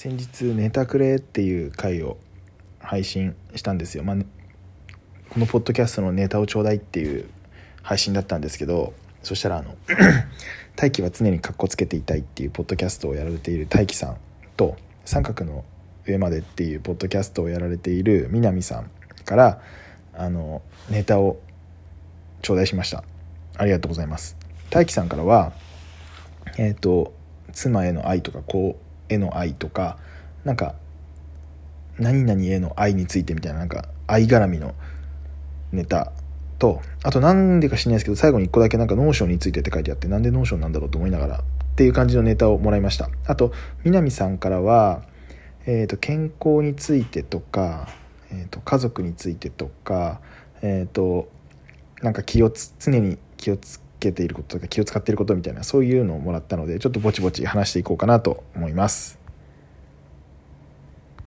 先日「ネタくれ」っていう回を配信したんですよ、まあ、このポッドキャストのネタをちょうだいっていう配信だったんですけどそしたらあの「大輝は常にかっこつけていたい」っていうポッドキャストをやられている大輝さんと「三角の上まで」っていうポッドキャストをやられている南さんからあのネタを頂戴しました。ありがとうございます。大輝さんからはえっ、ー、と妻への愛とか子への愛とかなんか何々への愛についてみたいななんか愛絡みのネタとあと何でか知らないですけど最後に1個だけなんか Notionについてって書いてあってなんで Notionなんだろうと思いながらっていう感じのネタをもらいました。あと南さんからは、えーと、健康についてとか、えーと、家族についてとかえっ、ー、となんか気をつ常に気をつけていることとか気を使っていることみたいなそういうのをもらったのでちょっとぼちぼち話していこうかなと思います。